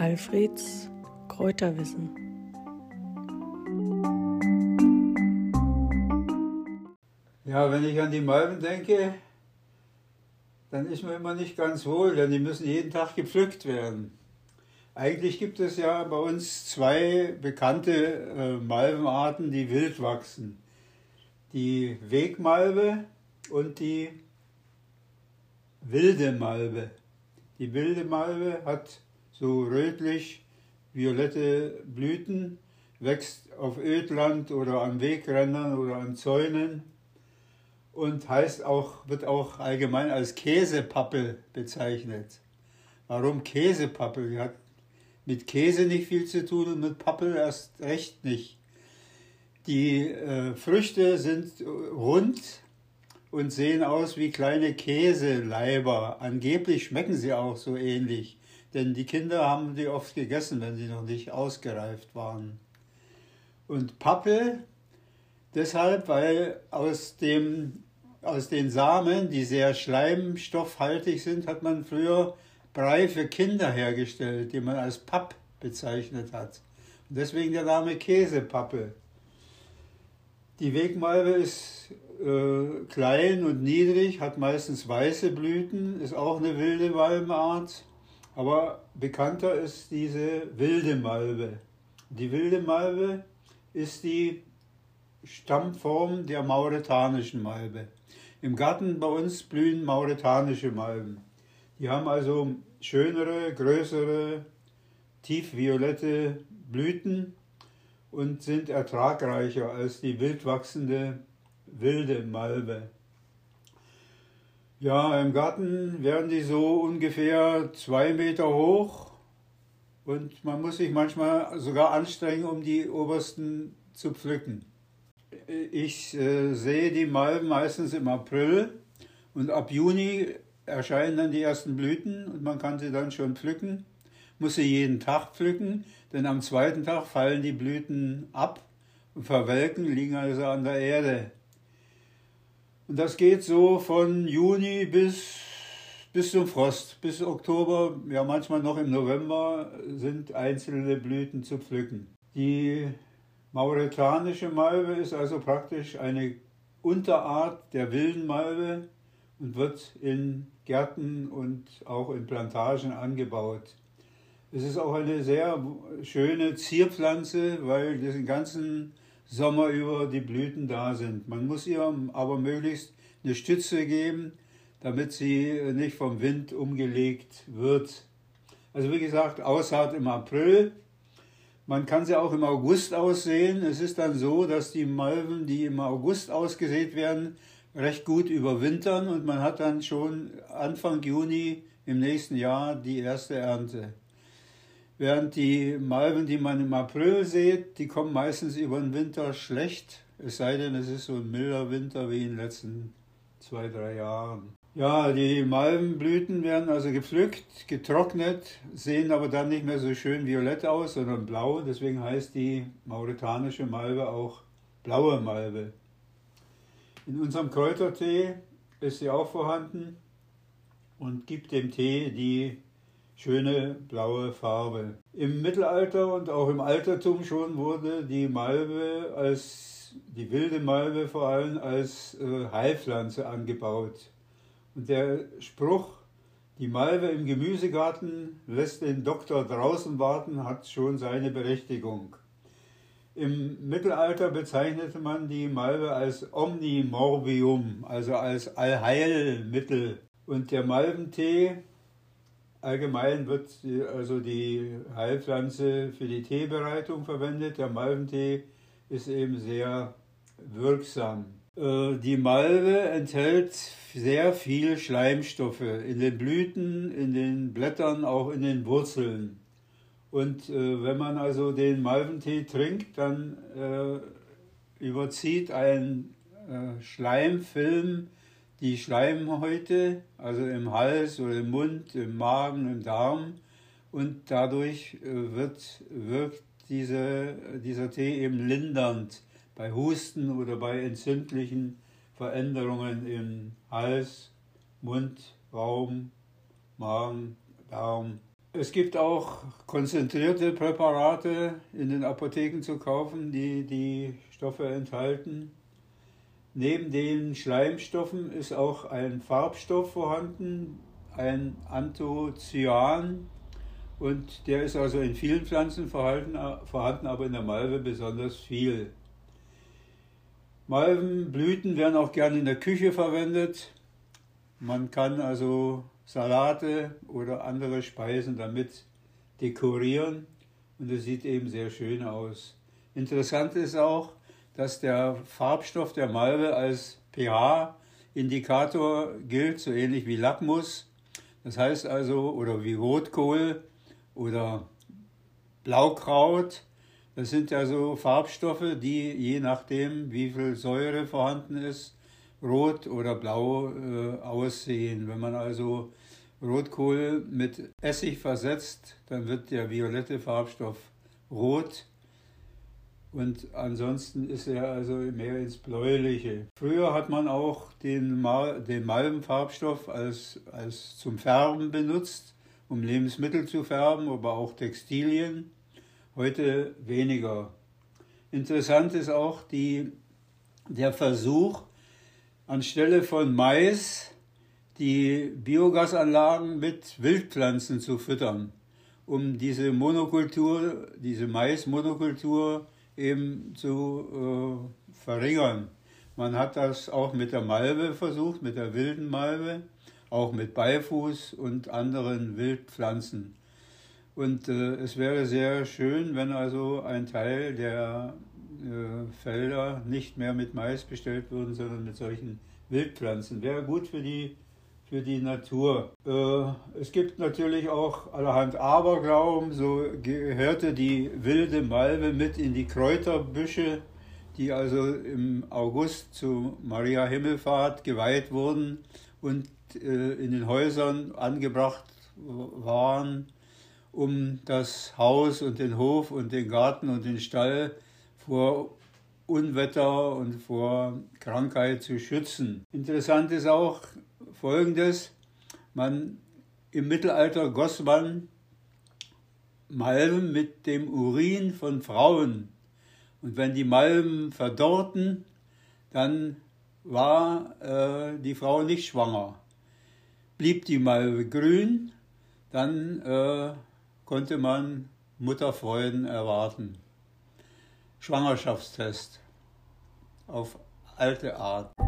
Alfreds Kräuterwissen. Ja, wenn ich an die Malven denke, dann ist mir immer nicht ganz wohl, denn die müssen jeden Tag gepflückt werden. Eigentlich gibt es ja bei uns zwei bekannte äh, Malvenarten, die wild wachsen. Die Wegmalve und die wilde Malve. Die wilde Malve hat so rötlich-violette Blüten, wächst auf Ödland oder an Wegrändern oder an Zäunen und heißt auch, wird auch allgemein als Käsepappel bezeichnet. Warum Käsepappel? Die hat mit Käse nicht viel zu tun und mit Pappel erst recht nicht. Die äh, Früchte sind rund und sehen aus wie kleine Käseleiber. Angeblich schmecken sie auch so ähnlich, denn die Kinder haben die oft gegessen, wenn sie noch nicht ausgereift waren. Und Pappel deshalb, weil aus, dem, aus den Samen, die sehr schleimstoffhaltig sind, hat man früher Brei für Kinder hergestellt, die man als Papp bezeichnet hat. Und deswegen der Name Käsepappe. Die Wegmalve ist äh, klein und niedrig, hat meistens weiße Blüten, ist auch eine wilde Malvenart, aber bekannter ist diese wilde Malve. Die wilde Malve ist die Stammform der mauretanischen Malve. Im Garten bei uns blühen mauretanische Malven. Die haben also schönere, größere, tiefviolette Blüten und sind ertragreicher als die wild wachsende wilde Malve. Ja, im Garten werden die so ungefähr zwei Meter hoch und man muss sich manchmal sogar anstrengen, um die obersten zu pflücken. Ich äh, sehe die Malven meistens im April und ab Juni erscheinen dann die ersten Blüten und man kann sie dann schon pflücken. Muss sie jeden Tag pflücken, denn am zweiten Tag fallen die Blüten ab und verwelken, liegen also an der Erde. Und das geht so von Juni bis, bis zum Frost, bis Oktober, ja manchmal noch im November sind einzelne Blüten zu pflücken. Die mauretanische Malve ist also praktisch eine Unterart der wilden Malve und wird in Gärten und auch in Plantagen angebaut. Es ist auch eine sehr schöne Zierpflanze, weil den ganzen Sommer über die Blüten da sind. Man muss ihr aber möglichst eine Stütze geben, damit sie nicht vom Wind umgelegt wird. Also wie gesagt, Aussaat im April. Man kann sie auch im August aussehen. Es ist dann so, dass die Malven, die im August ausgesät werden, recht gut überwintern und man hat dann schon Anfang Juni im nächsten Jahr die erste Ernte. Während die Malven, die man im April sieht, die kommen meistens über den Winter schlecht, es sei denn, es ist so ein milder Winter wie in den letzten zwei, drei Jahren. Ja, die Malvenblüten werden also gepflückt, getrocknet, sehen aber dann nicht mehr so schön violett aus, sondern blau. Deswegen heißt die mauretanische Malve auch blaue Malve. In unserem Kräutertee ist sie auch vorhanden und gibt dem Tee die schöne blaue Farbe. Im Mittelalter und auch im Altertum schon wurde die Malve als die wilde Malve vor allem als äh, Heilpflanze angebaut. Und der Spruch, die Malve im Gemüsegarten lässt den Doktor draußen warten, hat schon seine Berechtigung. Im Mittelalter bezeichnete man die Malve als Omnimorbium, also als Allheilmittel. Und der Malventee Allgemein wird also die Heilpflanze für die Teebereitung verwendet. Der Malventee ist eben sehr wirksam. Äh, die Malve enthält sehr viel Schleimstoffe in den Blüten, in den Blättern, auch in den Wurzeln. Und äh, wenn man also den Malventee trinkt, dann äh, überzieht ein Schleimfilm die Schleimhäute, also im Hals oder im Mund, im Magen, im Darm und dadurch äh, wird, wirkt diese, dieser Tee eben lindernd bei Husten oder bei entzündlichen Veränderungen im Hals, Mund, Raum, Magen, Darm. Es gibt auch konzentrierte Präparate in den Apotheken zu kaufen, die die Stoffe enthalten. Neben den Schleimstoffen ist auch ein Farbstoff vorhanden, ein Anthocyan. Und der ist also in vielen Pflanzen vorhanden, vorhanden, aber in der Malve besonders viel. Malvenblüten werden auch gerne in der Küche verwendet. Man kann also Salate oder andere Speisen damit dekorieren und es sieht eben sehr schön aus. Interessant ist auch, dass der Farbstoff der Malve als pH-Indikator gilt, so ähnlich wie Lackmus. Das heißt also, oder wie Rotkohl oder Blaukraut. Das sind ja so Farbstoffe, die je nachdem, wie viel Säure vorhanden ist, rot oder blau äh, aussehen. Wenn man also Rotkohl mit Essig versetzt, dann wird der violette Farbstoff rot und ansonsten ist er also mehr ins Bläuliche. Früher hat man auch den, Mal, den Malvenfarbstoff als, als zum Färben benutzt, um Lebensmittel zu färben, aber auch Textilien. Heute weniger. Interessant ist auch die, der Versuch, anstelle von Mais die Biogasanlagen mit Wildpflanzen zu füttern, um diese Monokultur, diese Mais-Monokultur eben zu äh, verringern. Man hat das auch mit der Malve versucht, mit der wilden Malve, auch mit Beifuß und anderen Wildpflanzen. Und äh, es wäre sehr schön, wenn also ein Teil der äh, Felder nicht mehr mit Mais bestellt würden, sondern mit solchen Wildpflanzen. Wäre gut für die für die Natur. Äh, es gibt natürlich auch allerhand Aberglauben, so gehörte die wilde Malve mit in die Kräuterbüsche, die also im August zu Maria Himmelfahrt geweiht wurden und äh, in den Häusern angebracht waren, um das Haus und den Hof und den Garten und den Stall vor Unwetter und vor Krankheit zu schützen. Interessant ist auch, folgendes. Man, Im Mittelalter goss man Malven mit dem Urin von Frauen. Und wenn die Malven verdorrten, dann war äh, die Frau nicht schwanger. Blieb die Malve grün, dann äh, konnte man Mutterfreuden erwarten. Schwangerschaftstest auf alte Art.